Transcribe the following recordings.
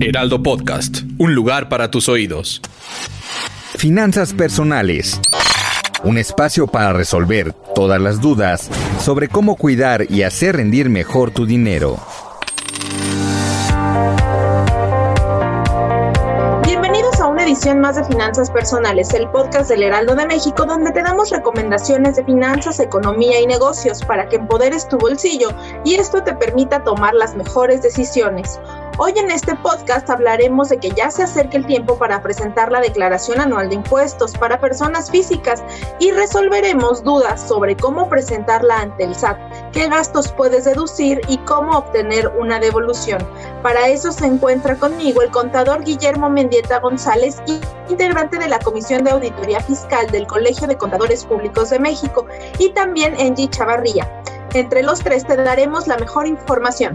Heraldo Podcast, un lugar para tus oídos. Finanzas personales. Un espacio para resolver todas las dudas sobre cómo cuidar y hacer rendir mejor tu dinero. Edición más de Finanzas Personales, el podcast del Heraldo de México, donde te damos recomendaciones de finanzas, economía y negocios para que empoderes tu bolsillo y esto te permita tomar las mejores decisiones. Hoy en este podcast hablaremos de que ya se acerca el tiempo para presentar la declaración anual de impuestos para personas físicas y resolveremos dudas sobre cómo presentarla ante el SAT, qué gastos puedes deducir y cómo obtener una devolución. Para eso se encuentra conmigo el contador Guillermo Mendieta González, integrante de la Comisión de Auditoría Fiscal del Colegio de Contadores Públicos de México, y también Angie Chavarría. Entre los tres te daremos la mejor información.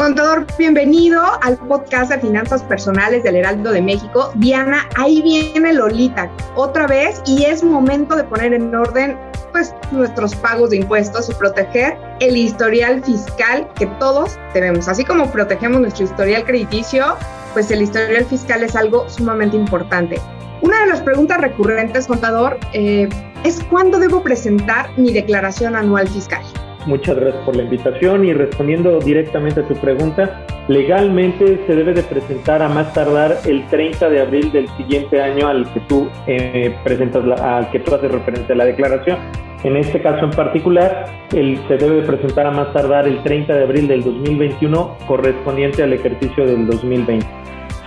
Contador, bienvenido al podcast de finanzas personales del Heraldo de México. Diana, ahí viene Lolita otra vez y es momento de poner en orden pues nuestros pagos de impuestos y proteger el historial fiscal que todos tenemos. Así como protegemos nuestro historial crediticio, pues el historial fiscal es algo sumamente importante. Una de las preguntas recurrentes, contador, eh, es cuándo debo presentar mi declaración anual fiscal. Muchas gracias por la invitación y respondiendo directamente a tu pregunta, legalmente se debe de presentar a más tardar el 30 de abril del siguiente año al que tú eh, presentas, la, al que tú haces referencia a la declaración. En este caso en particular, el, se debe de presentar a más tardar el 30 de abril del 2021 correspondiente al ejercicio del 2020.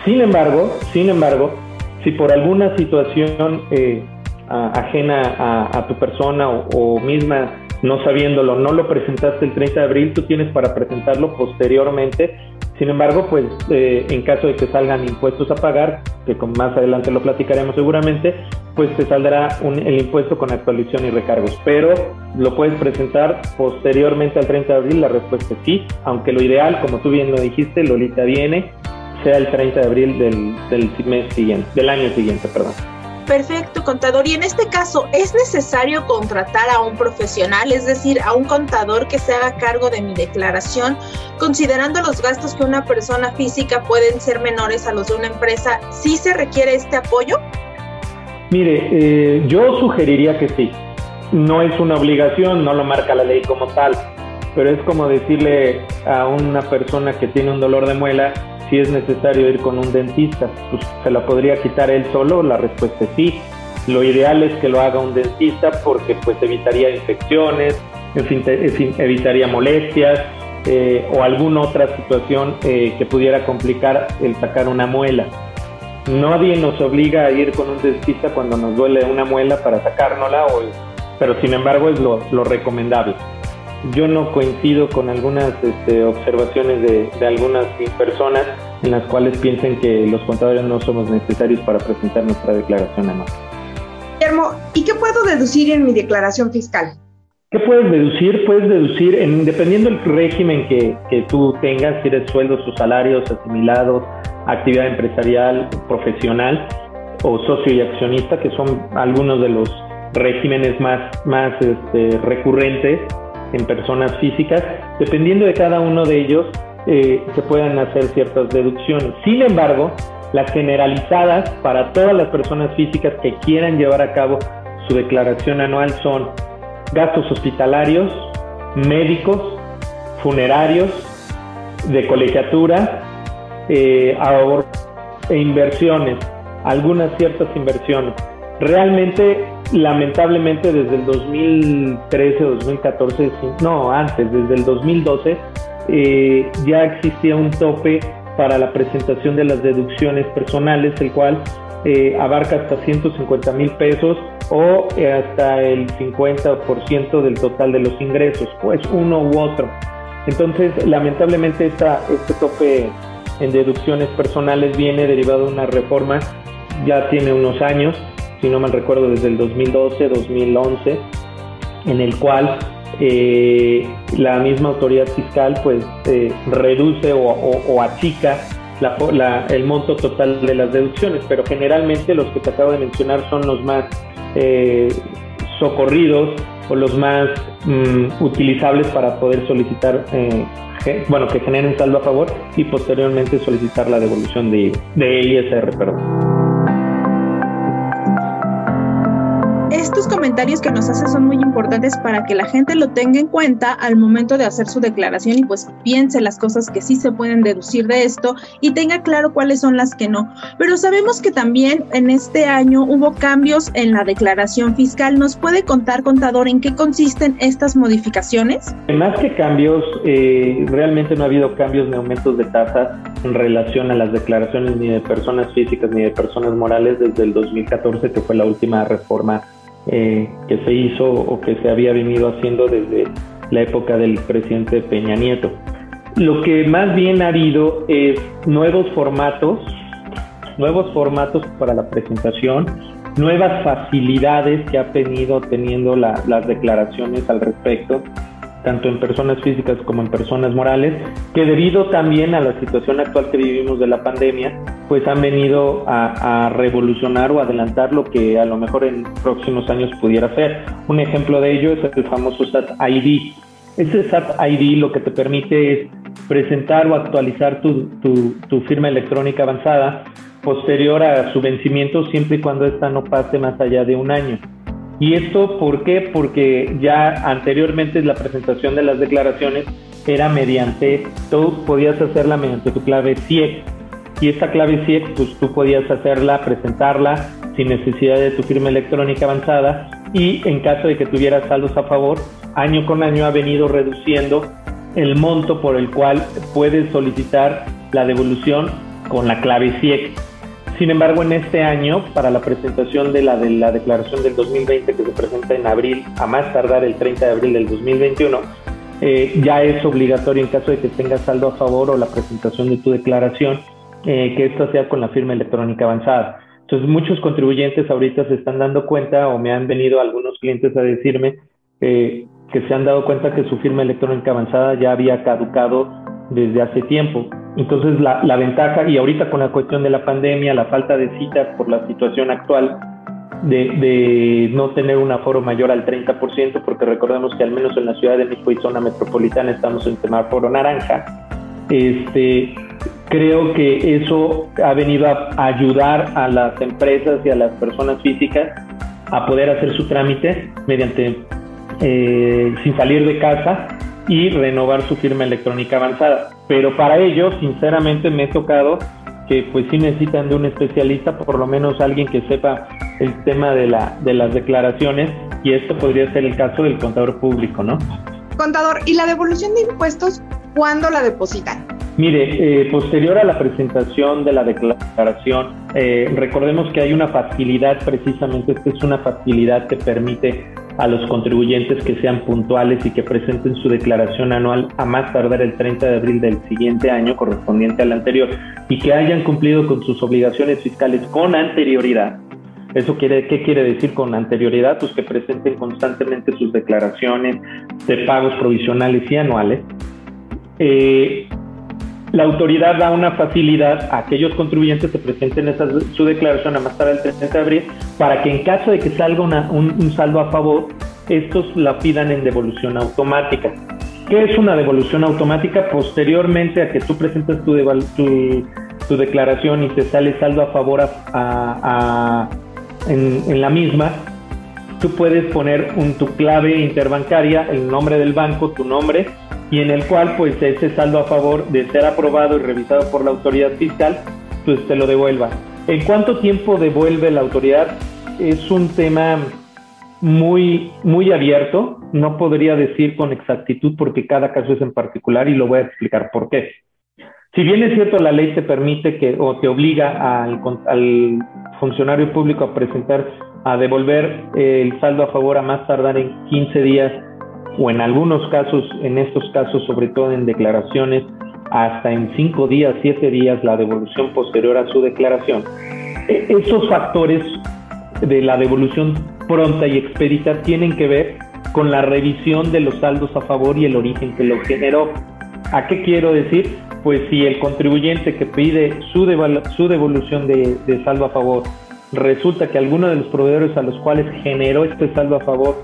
Sin embargo, sin embargo, si por alguna situación eh, ajena a, a, tu persona o, o misma no sabiéndolo, no lo presentaste el 30 de abril, tú tienes para presentarlo posteriormente. Sin embargo, pues eh, en caso de que salgan impuestos a pagar, que con más adelante lo platicaremos seguramente, pues te saldrá un, el impuesto con actualización y recargos. Pero lo puedes presentar posteriormente al 30 de abril, la respuesta es sí, aunque lo ideal, como tú bien lo dijiste, Lolita viene, sea el 30 de abril del, del mes siguiente, del año siguiente, perdón. Perfecto, contador. Y en este caso, ¿es necesario contratar a un profesional, es decir, a un contador que se haga cargo de mi declaración, considerando los gastos que una persona física pueden ser menores a los de una empresa? ¿Sí se requiere este apoyo? Mire, eh, yo sugeriría que sí. No es una obligación, no lo marca la ley como tal, pero es como decirle a una persona que tiene un dolor de muela, si es necesario ir con un dentista, pues se la podría quitar él solo, la respuesta es sí. Lo ideal es que lo haga un dentista porque pues evitaría infecciones, en fin, evitaría molestias eh, o alguna otra situación eh, que pudiera complicar el sacar una muela. Nadie nos obliga a ir con un dentista cuando nos duele una muela para sacárnosla, o, pero sin embargo es lo, recomendable yo no coincido con algunas este, observaciones de, algunas personas en las cuales piensen que los contadores no somos necesarios para presentar nuestra declaración anual. Guillermo, ¿y qué puedo deducir en mi declaración fiscal? ¿Qué puedes deducir? Puedes deducir, en, dependiendo del régimen que, que tú tengas, si eres sueldos o salarios asimilados, actividad empresarial, profesional o socio y accionista, que son algunos de los regímenes más, más este, recurrentes en personas físicas, dependiendo de cada uno de ellos, eh, se puedan hacer ciertas deducciones. Sin embargo, las generalizadas para todas las personas físicas que quieran llevar a cabo su declaración anual son gastos hospitalarios, médicos, funerarios, de colegiatura, eh, e inversiones, algunas ciertas inversiones. Realmente lamentablemente desde el 2013 o 2014, no, antes, desde el 2012, eh, ya existía un tope para la presentación de las deducciones personales, el cual eh, abarca hasta 150 mil pesos o eh, hasta el 50% del total de los ingresos, pues uno u otro. Entonces, lamentablemente, esta, este tope en deducciones personales viene derivado de una reforma, ya tiene unos años, si no mal recuerdo, desde el 2012, 2011, en el cual eh, la misma autoridad fiscal pues eh, reduce o, achica el monto total de las deducciones, pero generalmente los que te acabo de mencionar son los más eh, socorridos o los más mm, utilizables para poder solicitar, bueno, que generen saldo a favor y posteriormente solicitar la devolución de, de ISR, perdón. Estos comentarios que nos hace son muy importantes para que la gente lo tenga en cuenta al momento de hacer su declaración y pues piense las cosas que sí se pueden deducir de esto y tenga claro cuáles son las que no. Pero sabemos que también en este año hubo cambios en la declaración fiscal. ¿Nos puede contar, contador, en qué consisten estas modificaciones? Más que cambios, eh, realmente no ha habido cambios ni aumentos de tasas en relación a las declaraciones ni de personas físicas ni de personas morales desde el 2014, que fue la última reforma eh, que se hizo o que se había venido haciendo desde la época del presidente Peña Nieto. Lo que más bien ha habido es nuevos formatos, nuevos formatos para la presentación, nuevas facilidades que ha venido teniendo las declaraciones al respecto, tanto en personas físicas como en personas morales, que debido también a la situación actual que vivimos de la pandemia, pues han venido a, revolucionar o adelantar lo que a lo mejor en próximos años pudiera ser. Un ejemplo de ello es el famoso SAT ID. Ese SAT ID lo que te permite es presentar o actualizar tu, tu firma electrónica avanzada posterior a su vencimiento siempre y cuando ésta no pase más allá de un año. ¿Y esto por qué? Porque ya anteriormente la presentación de las declaraciones era mediante, tú podías hacerla mediante tu clave CIEC. Y esta clave CIEC, pues tú podías hacerla, presentarla sin necesidad de tu firma electrónica avanzada y en caso de que tuvieras saldos a favor, año con año ha venido reduciendo el monto por el cual puedes solicitar la devolución con la clave CIEC. Sin embargo, en este año, para la presentación de la, de la declaración del 2020 que se presenta en abril, a más tardar el 30 de abril del 2021, eh, ya es obligatorio en caso de que tengas saldo a favor o la presentación de tu declaración, eh, que esto sea con la firma electrónica avanzada. Entonces, muchos contribuyentes ahorita se están dando cuenta o me han venido algunos clientes a decirme eh, que se han dado cuenta que su firma electrónica avanzada ya había caducado desde hace tiempo. Entonces la, la, ventaja, y ahorita con la cuestión de la pandemia, la falta de citas por la situación actual, de, de no tener un aforo mayor al 30%, porque recordemos que al menos en la Ciudad de México y zona metropolitana estamos en semáforo naranja, este, creo que eso ha venido a ayudar a las empresas y a las personas físicas a poder hacer su trámite mediante eh, sin salir de casa y renovar su firma electrónica avanzada. Pero para ello, sinceramente, me he tocado que pues sí necesitan de un especialista, por lo menos alguien que sepa el tema de, la, de las declaraciones y esto podría ser el caso del contador público, ¿no? Contador, ¿y la devolución de impuestos cuándo la depositan? Mire, eh, posterior a la presentación de la declaración, eh, recordemos que hay una facilidad, precisamente, esta es una facilidad que permite a los contribuyentes que sean puntuales y que presenten su declaración anual a más tardar el 30 de abril del siguiente año correspondiente al anterior y que hayan cumplido con sus obligaciones fiscales con anterioridad. ¿Eso quiere, qué quiere decir con anterioridad? Pues que presenten constantemente sus declaraciones de pagos provisionales y anuales. Eh, la autoridad da una facilidad a aquellos contribuyentes que presenten esa, su declaración a más tarde del 30 de abril para que en caso de que salga un, saldo a favor, estos la pidan en devolución automática. ¿Qué es una devolución automática? Posteriormente a que tú presentes tu, declaración y te sale saldo a favor a, en, la misma, tú puedes poner tu clave interbancaria, el nombre del banco, tu nombre y en el cual pues ese saldo a favor de ser aprobado y revisado por la autoridad fiscal pues te lo devuelva. ¿En cuánto tiempo devuelve la autoridad? Es un tema muy, muy abierto, no podría decir con exactitud porque cada caso es en particular y lo voy a explicar por qué. Si bien es cierto, la ley te permite que o te obliga al, al funcionario público a presentar, a devolver el saldo a favor a más tardar en 15 días o en algunos casos, en estos casos, sobre todo en declaraciones, hasta en 5 días, 7 días la devolución posterior a su declaración. E, esos factores de la devolución pronta y expedita tienen que ver con la revisión de los saldos a favor y el origen que lo generó. ¿A qué quiero decir? Pues si el contribuyente que pide su, su devolución de, de saldo a favor resulta que alguno de los proveedores a los cuales generó este saldo a favor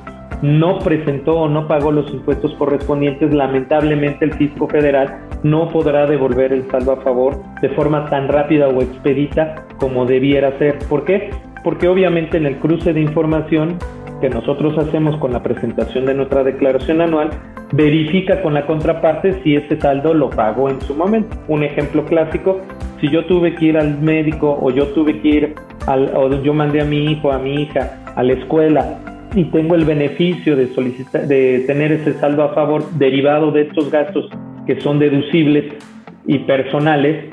no presentó o no pagó los impuestos correspondientes, lamentablemente el fisco federal no podrá devolver el saldo a favor de forma tan rápida o expedita como debiera ser. ¿Por qué? Porque obviamente en el cruce de información que nosotros hacemos con la presentación de nuestra declaración anual, verifica con la contraparte si ese saldo lo pagó en su momento. Un ejemplo clásico, si yo tuve que ir al médico o yo tuve que ir al, o yo mandé a mi hijo, a mi hija a la escuela y tengo el beneficio de solicitar, de tener ese saldo a favor derivado de estos gastos que son deducibles y personales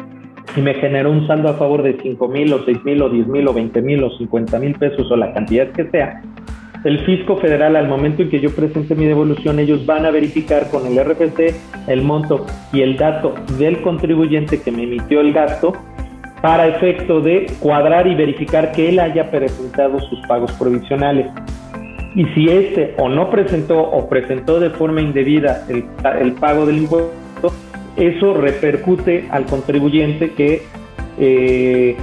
y me generó un saldo a favor de 5 mil o 6 mil o 10 mil o 20 mil o 50 mil pesos o la cantidad que sea, el fisco federal al momento en que yo presente mi devolución, ellos van a verificar con el RFC el monto y el dato del contribuyente que me emitió el gasto para efecto de cuadrar y verificar que él haya presentado sus pagos provisionales. Y si este o no presentó o presentó de forma indebida el, pago del impuesto, eso repercute al contribuyente que, eh,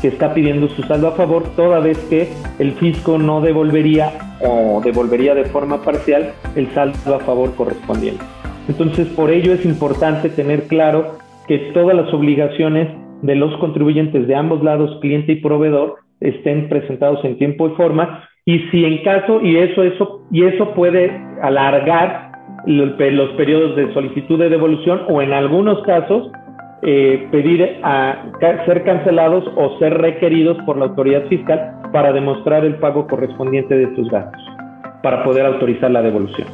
que está pidiendo su saldo a favor, toda vez que el fisco no devolvería o devolvería de forma parcial el saldo a favor correspondiente. Entonces, por ello es importante tener claro que todas las obligaciones de los contribuyentes de ambos lados, cliente y proveedor, estén presentados en tiempo y forma y si en caso, y eso, eso, y eso puede alargar los, periodos de solicitud de devolución o en algunos casos eh, pedir a ser cancelados o ser requeridos por la autoridad fiscal para demostrar el pago correspondiente de estos gastos, para poder autorizar la devolución.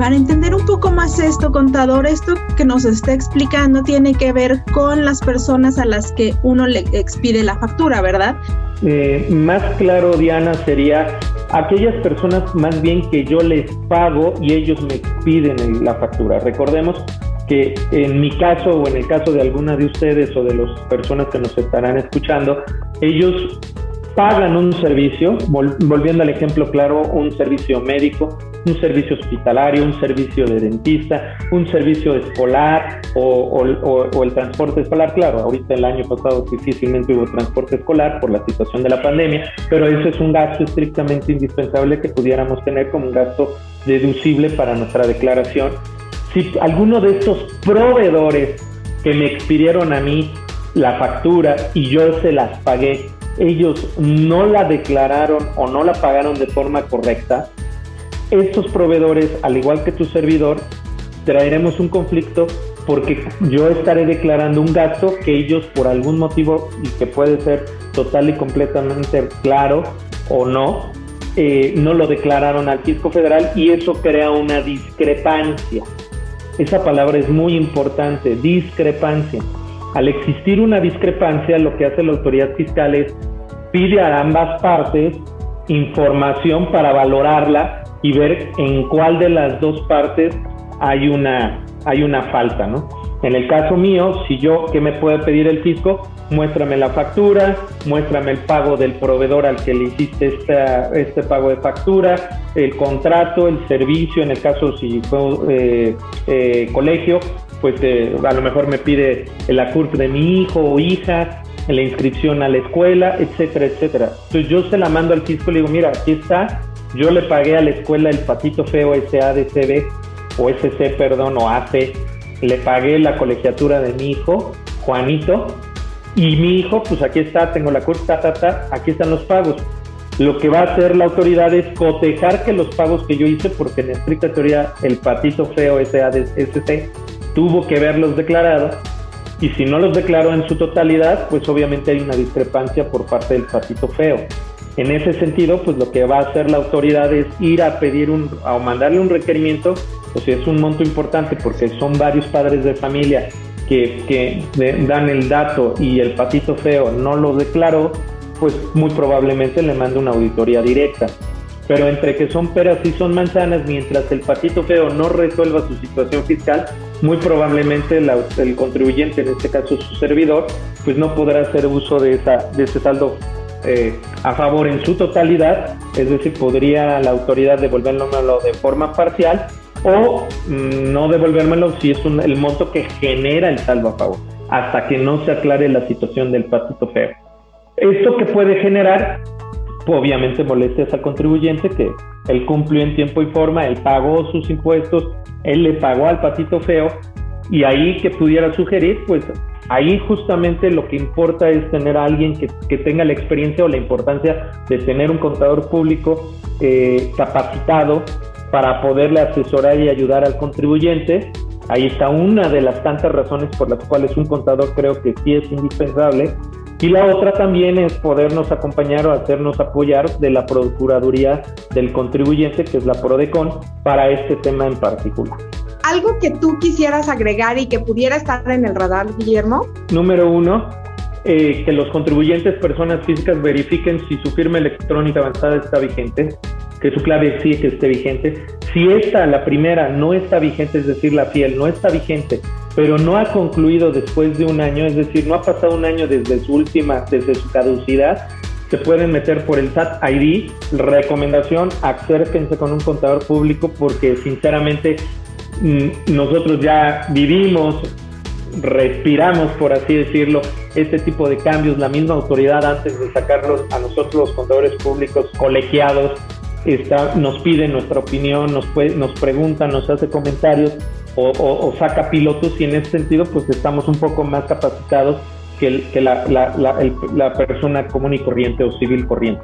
Para entender un poco más esto, contador, esto que nos está explicando tiene que ver con las personas a las que uno le expide la factura, ¿verdad? Eh, más claro, Diana, sería aquellas personas más bien que yo les pago y ellos me piden la factura. Recordemos que en mi caso o en el caso de alguna de ustedes o de las personas que nos estarán escuchando, ellos pagan un servicio, volviendo al ejemplo claro, un servicio médico, un servicio hospitalario, un servicio de dentista, un servicio escolar o, el transporte escolar. Claro, ahorita el año pasado difícilmente hubo transporte escolar por la situación de la pandemia, pero eso es un gasto estrictamente indispensable que pudiéramos tener como un gasto deducible para nuestra declaración. Si alguno de estos proveedores que me expidieron a mí la factura y yo se las pagué, ellos no la declararon o no la pagaron de forma correcta, estos proveedores, al igual que tu servidor, traeremos un conflicto porque yo estaré declarando un gasto que ellos por algún motivo, y que puede ser total y completamente claro o no, eh, no lo declararon al fisco federal y eso crea una discrepancia. Esa palabra es muy importante, discrepancia. Al existir una discrepancia, lo que hace la autoridad fiscal es pide a ambas partes información para valorarla y ver en cuál de las dos partes hay una, hay una falta, ¿no? En el caso mío, si yo, ¿qué me puede pedir el fisco? Muéstrame la factura, muéstrame el pago del proveedor al que le hiciste este pago de factura, el contrato, el servicio, en el caso si fue eh, eh, colegio, pues eh, a lo mejor me pide la CURP de mi hijo o hija, la inscripción a la escuela, etcétera, etcétera. Entonces yo se la mando al fisco y le digo, mira, aquí está, yo le pagué a la escuela el patito feo SADCB o SC, perdón, o AC, le pagué la colegiatura de mi hijo, Juanito, y mi hijo, pues aquí está, tengo la curva, ta, ta, aquí están los pagos. Lo que va a hacer la autoridad es cotejar que los pagos que yo hice, porque en estricta teoría el patito feo SADCB tuvo que verlos declarados y si no los declaró en su totalidad, pues obviamente hay una discrepancia por parte del patito feo. En ese sentido, pues lo que va a hacer la autoridad es ir a pedir un, o mandarle un requerimiento, o si es un monto importante porque son varios padres de familia que, que dan el dato y el patito feo no lo declaró, pues muy probablemente le mande una auditoría directa. Pero entre que son peras y son manzanas, mientras el patito feo no resuelva su situación fiscal, muy probablemente el contribuyente, en este caso su servidor, pues no podrá hacer uso de, de ese saldo eh, a favor en su totalidad, es decir, podría la autoridad devolvérmelo de forma parcial o mm, no devolvérmelo si es el monto que genera el saldo a favor, hasta que no se aclare la situación del patito feo. Esto que puede generar, obviamente, molestias al contribuyente que él cumplió en tiempo y forma, él pagó sus impuestos, él le pagó al patito feo y ahí que pudiera sugerir, pues Ahí justamente lo que importa es tener a alguien que, tenga la experiencia o la importancia de tener un contador público eh, capacitado para poderle asesorar y ayudar al contribuyente. Ahí está una de las tantas razones por las cuales un contador creo que sí es indispensable. Y la otra también es podernos acompañar o hacernos apoyar de la Procuraduría del Contribuyente, que es la PRODECON, para este tema en particular. ¿Algo que tú quisieras agregar y que pudiera estar en el radar, Guillermo? Número uno, eh, que los contribuyentes, personas físicas, verifiquen si su firma electrónica avanzada está vigente, que su clave sí que esté vigente. Si esta, la primera, no está vigente, es decir, la fiel, no está vigente, pero no ha concluido después de un año, es decir, no ha pasado un año desde su última, desde su caducidad, se pueden meter por el SAT ID. Recomendación, acérquense con un contador público porque sinceramente nosotros ya vivimos, respiramos, por así decirlo, este tipo de cambios. La misma autoridad, antes de sacarlos a nosotros los contadores públicos colegiados, está, nos pide nuestra opinión, nos, nos pregunta, nos hace comentarios o, saca pilotos y en ese sentido pues estamos un poco más capacitados que, la persona común y corriente o civil corriente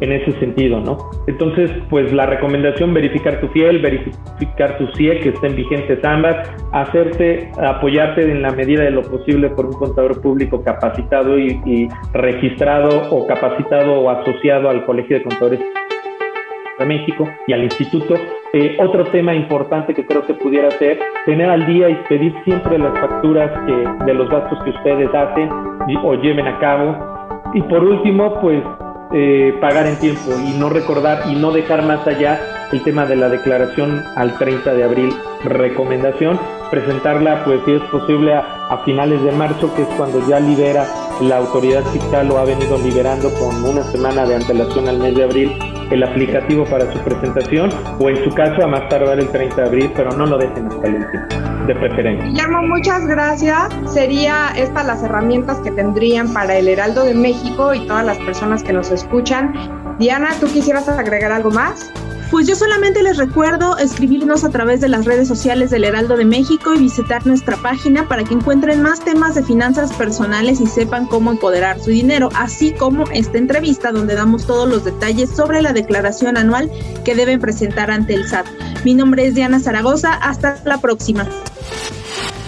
en ese sentido, ¿no? Entonces, pues la recomendación, verificar tu fiel, verificar tu CIE, que estén vigentes ambas, hacerte, apoyarte en la medida de lo posible por un contador público capacitado y, registrado o capacitado o asociado al Colegio de Contadores de México y al Instituto. Eh, otro tema importante que creo que pudiera ser tener al día y pedir siempre las facturas de los gastos que ustedes hacen o lleven a cabo. Y por último, pues eh, pagar en tiempo y no recordar y no dejar más allá el tema de la declaración al 30 de abril. Recomendación, presentarla pues si es posible a, a finales de marzo, que es cuando ya libera la autoridad fiscal o ha venido liberando con una semana de antelación al mes de abril el aplicativo para su presentación o en su caso a más tardar el 30 de abril, pero no lo dejen hasta el último, de preferencia. Guillermo, muchas gracias. Sería estas las herramientas que tendrían para el Heraldo de México y todas las personas que nos escuchan. Diana, ¿tú quisieras agregar algo más? Pues yo solamente les recuerdo escribirnos a través de las redes sociales del Heraldo de México y visitar nuestra página para que encuentren más temas de finanzas personales y sepan cómo empoderar su dinero, así como esta entrevista donde damos todos los detalles sobre la declaración anual que deben presentar ante el SAT. Mi nombre es Diana Zaragoza, hasta la próxima.